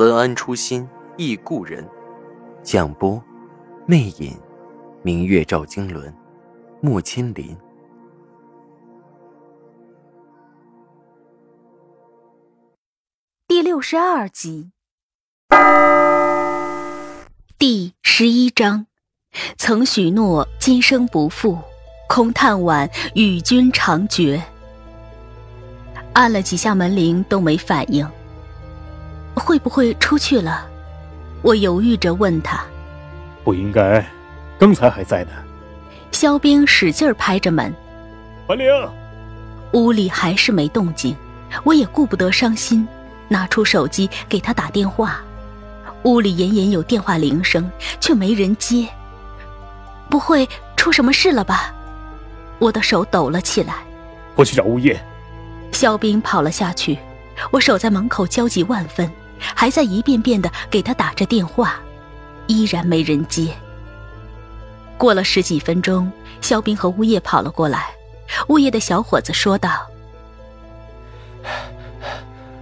文安初心忆故人，蒋波，魅影，明月照经纶，木千林。第六十二集，第十一章，曾许诺今生不负，空叹晚与君长绝。按了几下门铃都没反应。会不会出去了？我犹豫着问他。不应该，刚才还在呢。肖冰使劲拍着门。樊玲。屋里还是没动静，我也顾不得伤心，拿出手机给他打电话。屋里隐隐有电话铃声，却没人接。不会出什么事了吧？我的手抖了起来。我去找物业。肖冰跑了下去，我守在门口焦急万分。还在一遍遍的给他打着电话，依然没人接。过了十几分钟，肖斌和物业跑了过来。物业的小伙子说道：“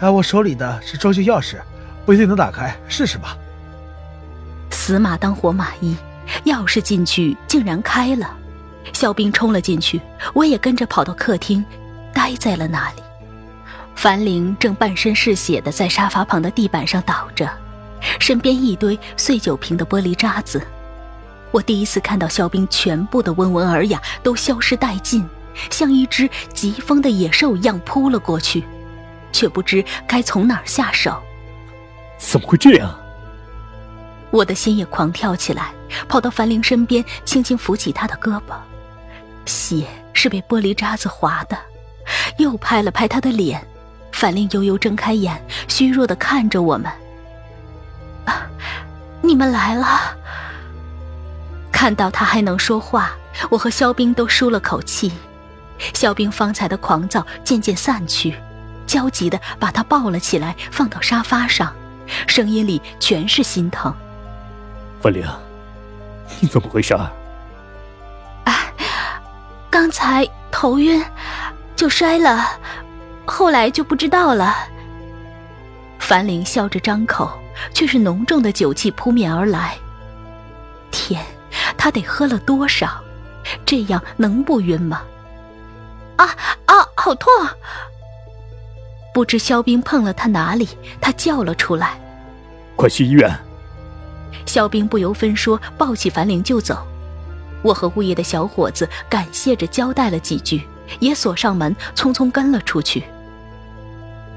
哎，我手里的是装修钥匙，不一定能打开，试试吧。”死马当活马医，钥匙进去竟然开了。肖斌冲了进去，我也跟着跑到客厅，呆在了那里。樊玲正半身是血的在沙发旁的地板上倒着，身边一堆碎酒瓶的玻璃渣子。我第一次看到肖冰全部的温文尔雅都消失殆尽，像一只疾风的野兽一样扑了过去，却不知该从哪儿下手。怎么会这样？我的心也狂跳起来，跑到樊玲身边，轻轻扶起她的胳膊。血是被玻璃渣子划的，又拍了拍她的脸。樊玲悠悠睁开眼，虚弱的看着我们。啊，你们来了！看到他还能说话，我和肖冰都舒了口气。肖冰方才的狂躁渐渐散去，焦急的把他抱了起来，放到沙发上，声音里全是心疼。范玲，你怎么回事？哎，刚才头晕，就摔了。后来就不知道了。樊玲笑着张口，却是浓重的酒气扑面而来。天，他得喝了多少？这样能不晕吗？啊啊，好痛！不知肖冰碰了他哪里，他叫了出来。快去医院！肖冰不由分说，抱起樊玲就走。我和物业的小伙子感谢着，交代了几句，也锁上门，匆匆跟了出去。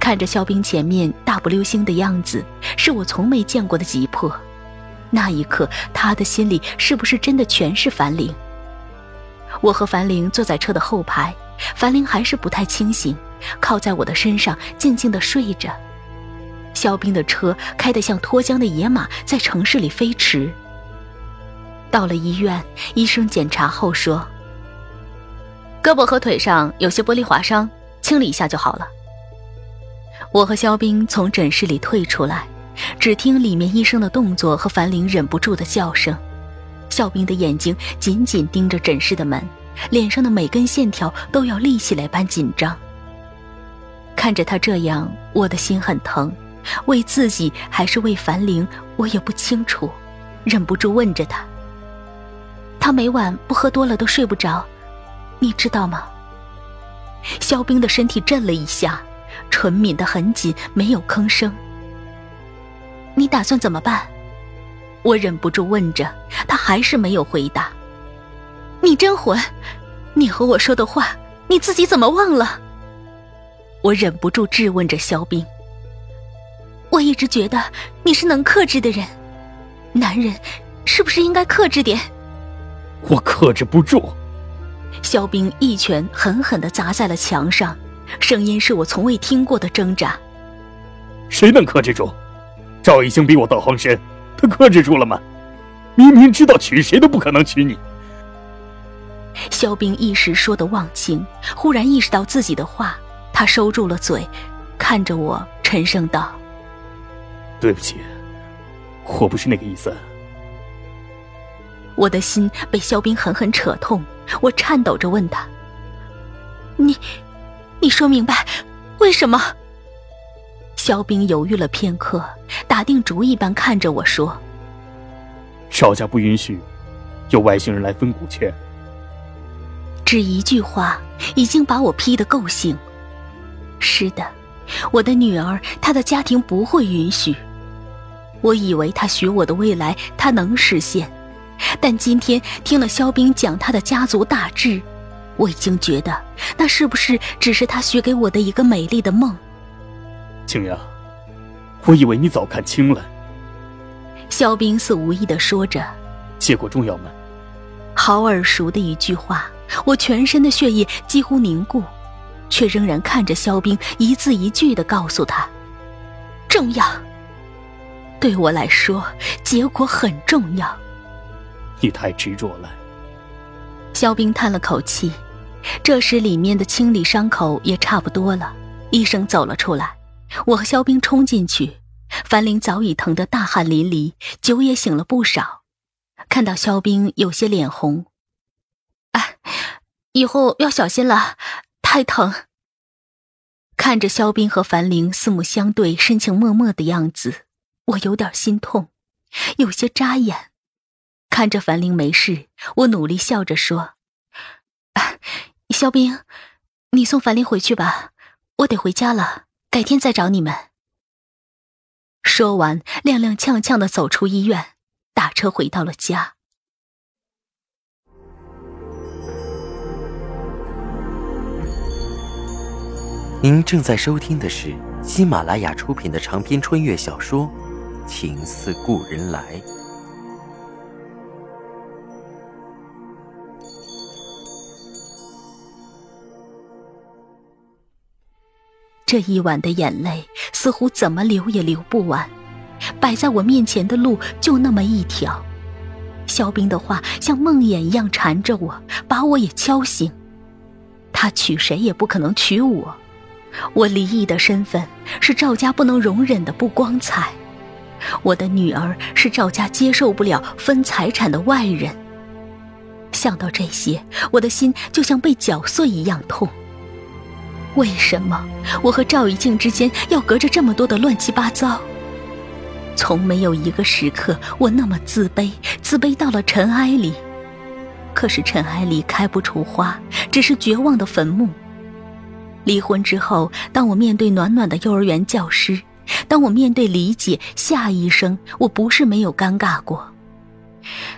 看着肖冰前面大步流星的样子，是我从没见过的急迫。那一刻，他的心里是不是真的全是樊玲？我和樊玲坐在车的后排，樊玲还是不太清醒，靠在我的身上静静的睡着。肖冰的车开得像脱缰的野马，在城市里飞驰。到了医院，医生检查后说：“胳膊和腿上有些玻璃划伤，清理一下就好了。”我和肖冰从诊室里退出来，只听里面医生的动作和樊玲忍不住的叫声。肖冰的眼睛紧紧盯着诊室的门，脸上的每根线条都要立起来般紧张。看着他这样，我的心很疼，为自己还是为樊玲，我也不清楚，忍不住问着他：“他每晚不喝多了都睡不着，你知道吗？”肖冰的身体震了一下。唇抿得很紧，没有吭声。你打算怎么办？我忍不住问着，他还是没有回答。你真混！你和我说的话，你自己怎么忘了？我忍不住质问着肖冰。我一直觉得你是能克制的人，男人是不是应该克制点？我克制不住。肖冰一拳狠狠的砸在了墙上。声音是我从未听过的挣扎。谁能克制住？赵已经比我道行深，他克制住了吗？明明知道娶谁都不可能娶你。肖冰一时说的忘情，忽然意识到自己的话，他收住了嘴，看着我沉声道：“对不起，我不是那个意思。”我的心被肖冰狠狠扯痛，我颤抖着问他：“你，你说明白，为什么？”肖冰犹豫了片刻，打定主意般看着我说：“少家不允许有外星人来分股权。”只一句话，已经把我批得够兴。是的，我的女儿，她的家庭不会允许。我以为她许我的未来，她能实现。但今天听了肖冰讲她的家族大志，我已经觉得那是不是只是他许给我的一个美丽的梦？青阳，我以为你早看清了。肖冰似无意的说着：“结果重要吗？”好耳熟的一句话，我全身的血液几乎凝固，却仍然看着肖冰一字一句的告诉他：“重要。对我来说，结果很重要。”你太执着了。肖冰叹了口气，这时里面的清理伤口也差不多了。医生走了出来，我和肖冰冲进去，樊玲早已疼得大汗淋漓，酒也醒了不少。看到肖冰有些脸红，哎，以后要小心了，太疼。看着肖冰和樊玲四目相对、深情脉脉的样子，我有点心痛，有些扎眼。看着樊玲没事，我努力笑着说：“肖冰，你送樊玲回去吧，我得回家了，改天再找你们。”说完，踉踉跄跄的走出医院，打车回到了家。您正在收听的是喜马拉雅出品的长篇穿越小说《情似故人来》。这一晚的眼泪似乎怎么流也流不完，摆在我面前的路就那么一条。肖冰的话像梦魇一样缠着我，把我也敲醒。他娶谁也不可能娶我，我离异的身份是赵家不能容忍的不光彩，我的女儿是赵家接受不了分财产的外人。想到这些，我的心就像被绞碎一样痛。为什么我和赵一静之间要隔着这么多的乱七八糟？从没有一个时刻我那么自卑，自卑到了尘埃里。可是尘埃里开不出花，只是绝望的坟墓。离婚之后，当我面对暖暖的幼儿园教师，当我面对李姐、夏医生，我不是没有尴尬过。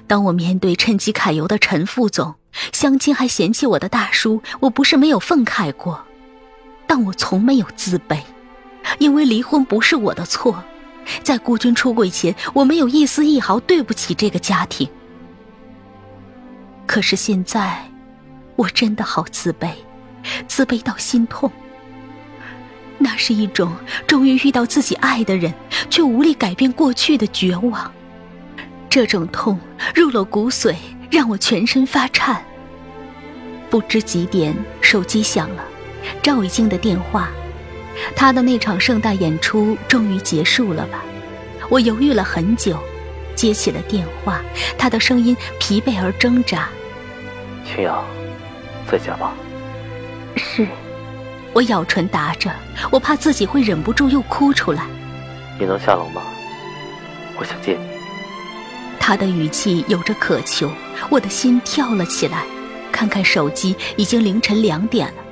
当我面对趁机揩油的陈副总，相亲还嫌弃我的大叔，我不是没有愤慨过。但我从没有自卑，因为离婚不是我的错，在孤军出轨前，我没有一丝一毫对不起这个家庭。可是现在，我真的好自卑，自卑到心痛。那是一种终于遇到自己爱的人，却无力改变过去的绝望。这种痛入了骨髓，让我全身发颤。不知几点，手机响了。赵一静的电话，他的那场盛大演出终于结束了吧？我犹豫了很久，接起了电话，他的声音疲惫而挣扎。青阳，在家吗？是，我咬唇答着，我怕自己会忍不住又哭出来。你能下楼吗？我想见你。他的语气有着渴求，我的心跳了起来。看看手机，已经凌晨两点了。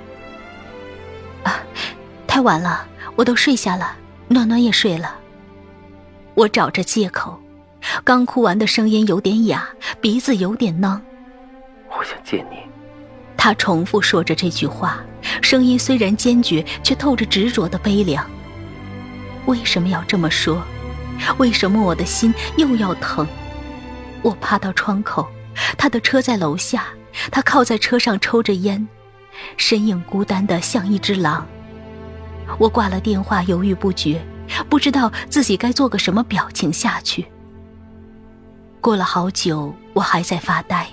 太晚了，我都睡下了，暖暖也睡了。我找着借口，刚哭完的声音有点哑，鼻子有点囔。我想见你。他重复说着这句话，声音虽然坚决，却透着执着的悲凉。为什么要这么说？为什么我的心又要疼？我趴到窗口，他的车在楼下，他靠在车上抽着烟，身影孤单的像一只狼。我挂了电话，犹豫不决，不知道自己该做个什么表情下去。过了好久，我还在发呆，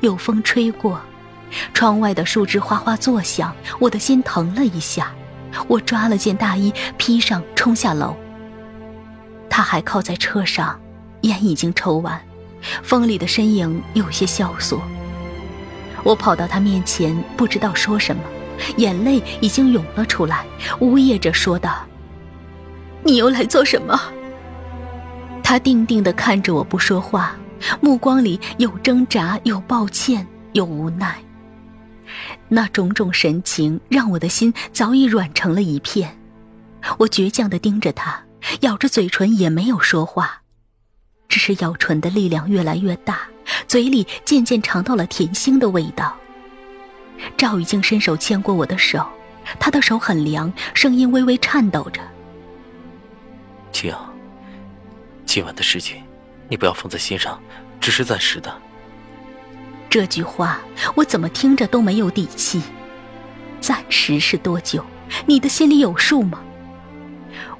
有风吹过，窗外的树枝哗哗作响，我的心疼了一下。我抓了件大衣披上，冲下楼。他还靠在车上，烟已经抽完，风里的身影有些萧索。我跑到他面前，不知道说什么，眼泪已经涌了出来，呜咽着说道：“你又来做什么？”他定定地看着我不说话，目光里有挣扎，有抱歉，有无奈。那种种神情让我的心早已软成了一片。我倔强地盯着他，咬着嘴唇也没有说话，只是咬唇的力量越来越大。嘴里渐渐尝到了甜腥的味道。赵雨静伸手牵过我的手，她的手很凉，声音微微颤抖着：“青阳，今晚的事情，你不要放在心上，只是暂时的。”这句话我怎么听着都没有底气。暂时是多久？你的心里有数吗？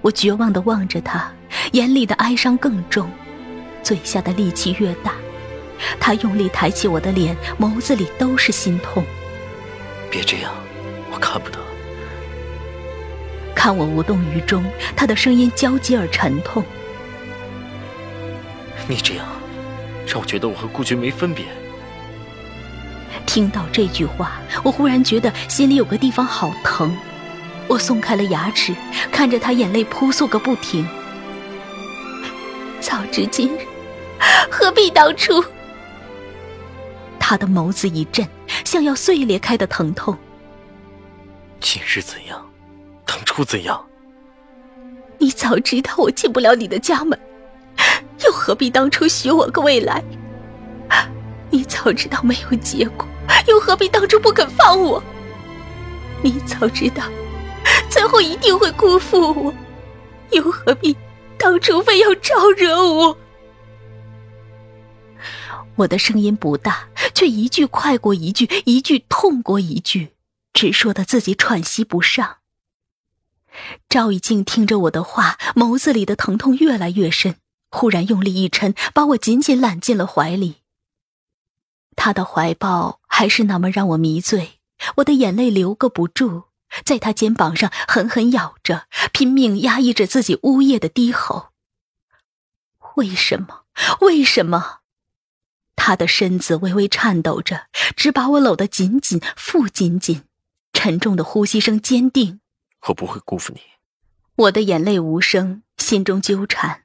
我绝望的望着他，眼里的哀伤更重，嘴下的力气越大。他用力抬起我的脸，眸子里都是心痛。别这样，我看不得。看我无动于衷，他的声音焦急而沉痛。你这样，让我觉得我和顾军没分别。听到这句话，我忽然觉得心里有个地方好疼。我松开了牙齿，看着他眼泪扑簌个不停。早知今日，何必当初？他的眸子一震，像要碎裂开的疼痛。今日怎样，当初怎样？你早知道我进不了你的家门，又何必当初许我个未来？你早知道没有结果，又何必当初不肯放我？你早知道最后一定会辜负我，又何必当初非要招惹我？我的声音不大，却一句快过一句，一句痛过一句，只说的自己喘息不上。赵以静听着我的话，眸子里的疼痛越来越深，忽然用力一撑，把我紧紧揽进了怀里。他的怀抱还是那么让我迷醉，我的眼泪流个不住，在他肩膀上狠狠咬着，拼命压抑着自己呜咽的低吼。为什么？为什么？他的身子微微颤抖着，只把我搂得紧紧、复紧紧，沉重的呼吸声坚定。我不会辜负你。我的眼泪无声，心中纠缠，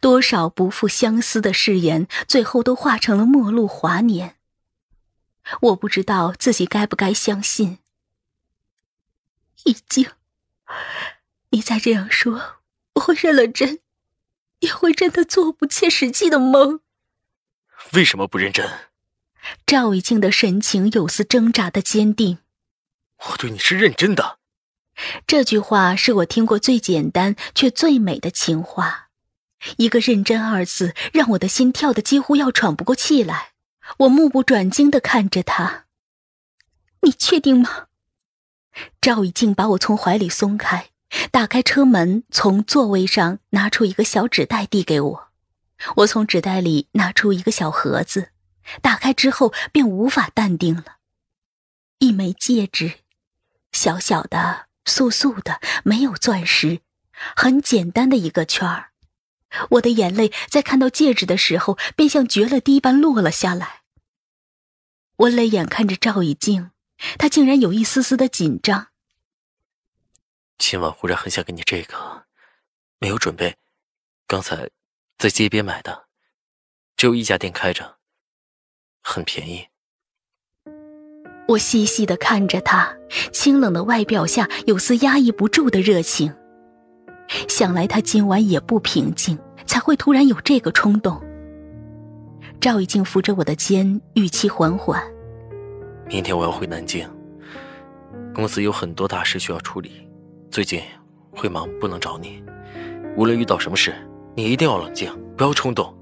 多少不负相思的誓言，最后都化成了陌路华年。我不知道自己该不该相信。已经，你再这样说，我会认了真，也会真的做不切实际的梦。为什么不认真？赵以静的神情有丝挣扎的坚定。我对你是认真的。这句话是我听过最简单却最美的情话。一个“认真”二字，让我的心跳的几乎要喘不过气来。我目不转睛的看着他。你确定吗？赵以静把我从怀里松开，打开车门，从座位上拿出一个小纸袋递给我。我从纸袋里拿出一个小盒子，打开之后便无法淡定了。一枚戒指，小小的、素素的，没有钻石，很简单的一个圈儿。我的眼泪在看到戒指的时候，便像决了堤般落了下来。我泪眼看着赵以静，她竟然有一丝丝的紧张。今晚忽然很想给你这个，没有准备，刚才。在街边买的，只有一家店开着，很便宜。我细细的看着他，清冷的外表下有丝压抑不住的热情。想来他今晚也不平静，才会突然有这个冲动。赵已经扶着我的肩，语气缓缓：“明天我要回南京，公司有很多大事需要处理，最近会忙，不能找你。无论遇到什么事。”你一定要冷静，不要冲动。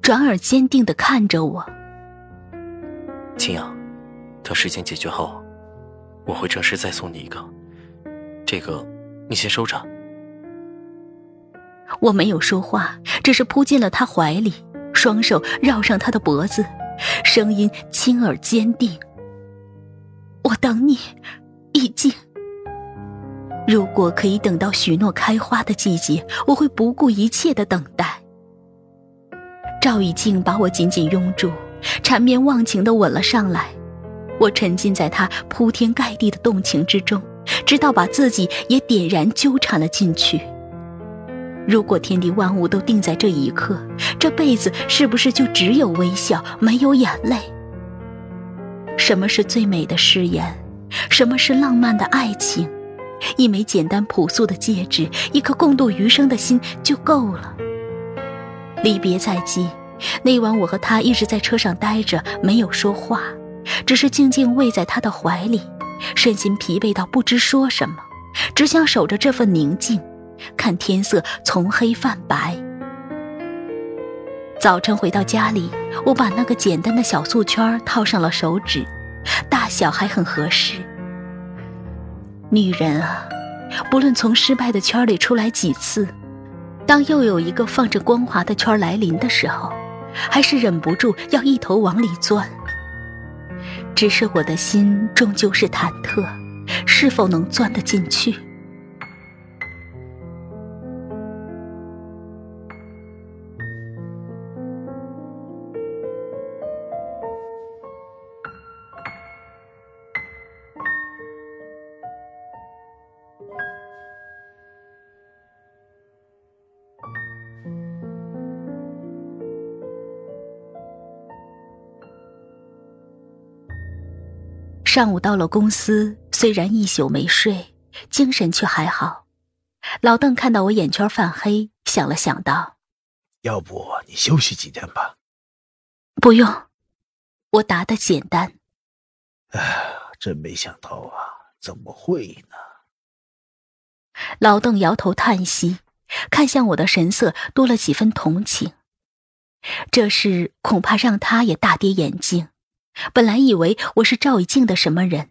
转而坚定的看着我，青阳，等事情解决后，我会正式再送你一个。这个，你先收着。我没有说话，只是扑进了他怀里，双手绕上他的脖子，声音轻而坚定：“我等你，易静。如果可以等到许诺开花的季节，我会不顾一切的等待。”赵以静把我紧紧拥住，缠绵忘情的吻了上来。我沉浸在他铺天盖地的动情之中，直到把自己也点燃纠缠了进去。如果天地万物都定在这一刻，这辈子是不是就只有微笑，没有眼泪？什么是最美的誓言？什么是浪漫的爱情？一枚简单朴素的戒指，一颗共度余生的心就够了。离别在即，那晚我和他一直在车上待着，没有说话，只是静静偎在他的怀里，身心疲惫到不知说什么，只想守着这份宁静，看天色从黑泛白。早晨回到家里，我把那个简单的小素圈套上了手指，大小还很合适。女人啊，不论从失败的圈里出来几次。当又有一个放着光华的圈来临的时候，还是忍不住要一头往里钻。只是我的心终究是忐忑，是否能钻得进去？上午到了公司，虽然一宿没睡，精神却还好。老邓看到我眼圈泛黑，想了想道：“要不你休息几天吧。”“不用。”我答的简单。哎，真没想到啊，怎么会呢？老邓摇头叹息，看向我的神色多了几分同情。这事恐怕让他也大跌眼镜。本来以为我是赵以静的什么人，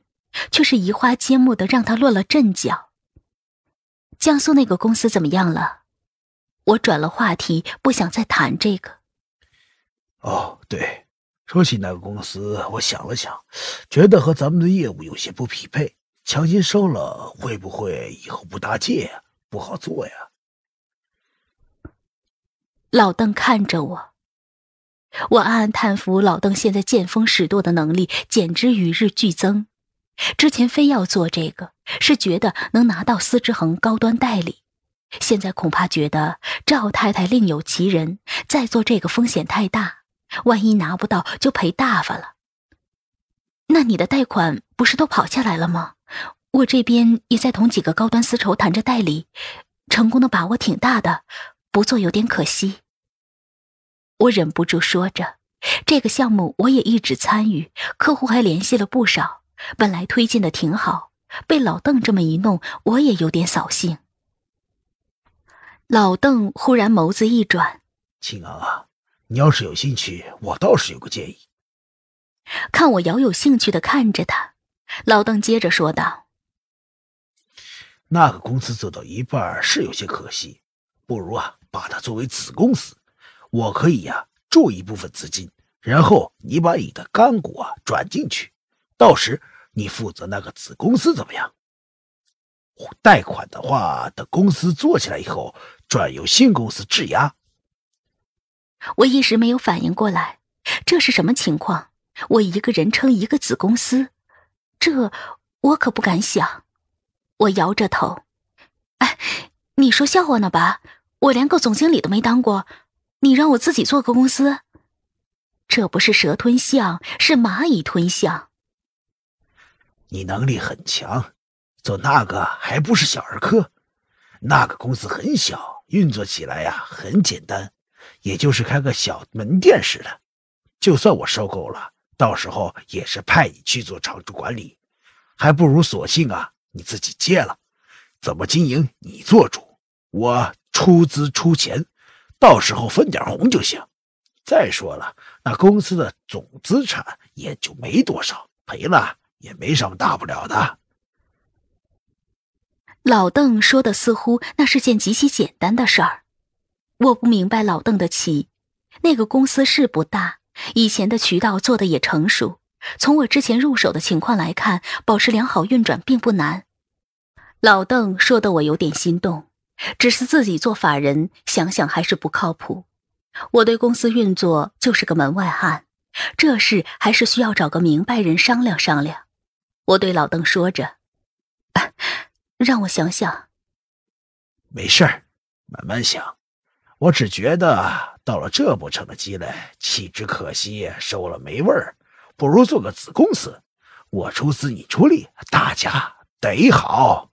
却是移花接木的让他落了阵脚。江苏那个公司怎么样了？我转了话题，不想再谈这个。哦，对，说起那个公司，我想了想，觉得和咱们的业务有些不匹配，强行收了，会不会以后不搭界呀？不好做呀。老邓看着我。我暗暗叹服老邓现在见风使舵的能力，简直与日俱增。之前非要做这个，是觉得能拿到司之恒高端代理，现在恐怕觉得赵太太另有其人，再做这个风险太大，万一拿不到就赔大发了。那你的贷款不是都跑下来了吗？我这边也在同几个高端丝绸谈着代理，成功的把握挺大的，不做有点可惜。我忍不住说着：“这个项目我也一直参与，客户还联系了不少。本来推进的挺好，被老邓这么一弄，我也有点扫兴。”老邓忽然眸子一转：“青昂啊，你要是有兴趣，我倒是有个建议。”看我饶有兴趣的看着他，老邓接着说道：“那个公司做到一半是有些可惜，不如啊，把它作为子公司。”我可以呀，注一部分资金，然后你把你的干股啊转进去，到时你负责那个子公司怎么样？贷款的话，等公司做起来以后，转由新公司质押。我一时没有反应过来，这是什么情况？我一个人撑一个子公司，这我可不敢想。我摇着头，哎，你说笑话呢吧？我连个总经理都没当过。你让我自己做个公司，这不是蛇吞象，是蚂蚁吞象。你能力很强，做那个还不是小儿科。那个公司很小，运作起来呀很简单，也就是开个小门店似的。就算我收购了，到时候也是派你去做常驻管理，还不如索性啊你自己接了，怎么经营你做主，我出资出钱。到时候分点红就行。再说了，那公司的总资产也就没多少，赔了也没什么大不了的。老邓说的似乎那是件极其简单的事儿，我不明白老邓的棋，那个公司是不大，以前的渠道做的也成熟。从我之前入手的情况来看，保持良好运转并不难。老邓说的我有点心动，只是自己做法人，想想还是不靠谱。我对公司运作就是个门外汉，这事还是需要找个明白人商量商量。我对老邓说着：“让我想想。”没事儿，慢慢想。我只觉得到了这步成的积累，弃之可惜，收了没味儿。不如做个子公司，我出资你出力，大家得好。